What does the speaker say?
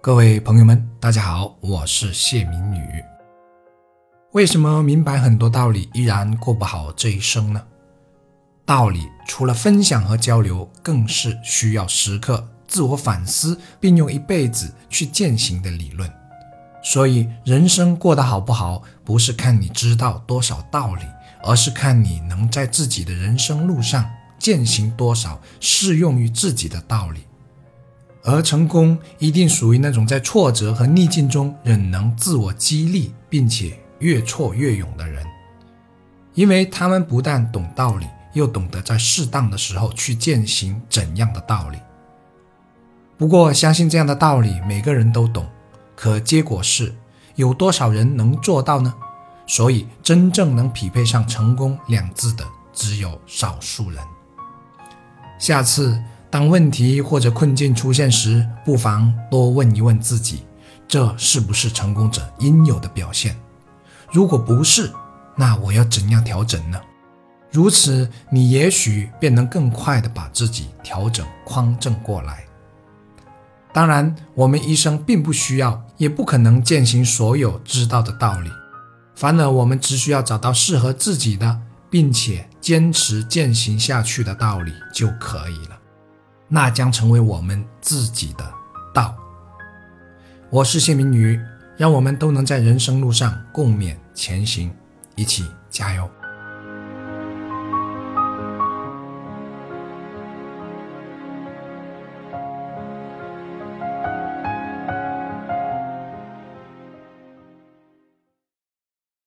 各位朋友们，大家好，我是谢明宇。为什么明白很多道理依然过不好这一生呢？道理除了分享和交流，更是需要时刻自我反思，并用一辈子去践行的理论。所以，人生过得好不好，不是看你知道多少道理，而是看你能在自己的人生路上践行多少适用于自己的道理。而成功一定属于那种在挫折和逆境中仍能自我激励，并且越挫越勇的人，因为他们不但懂道理，又懂得在适当的时候去践行怎样的道理。不过，相信这样的道理每个人都懂，可结果是有多少人能做到呢？所以，真正能匹配上“成功”两字的只有少数人。下次。当问题或者困境出现时，不妨多问一问自己：这是不是成功者应有的表现？如果不是，那我要怎样调整呢？如此，你也许便能更快地把自己调整匡正过来。当然，我们一生并不需要，也不可能践行所有知道的道理，反而我们只需要找到适合自己的，并且坚持践行下去的道理就可以了。那将成为我们自己的道。我是谢明宇，让我们都能在人生路上共勉前行，一起加油。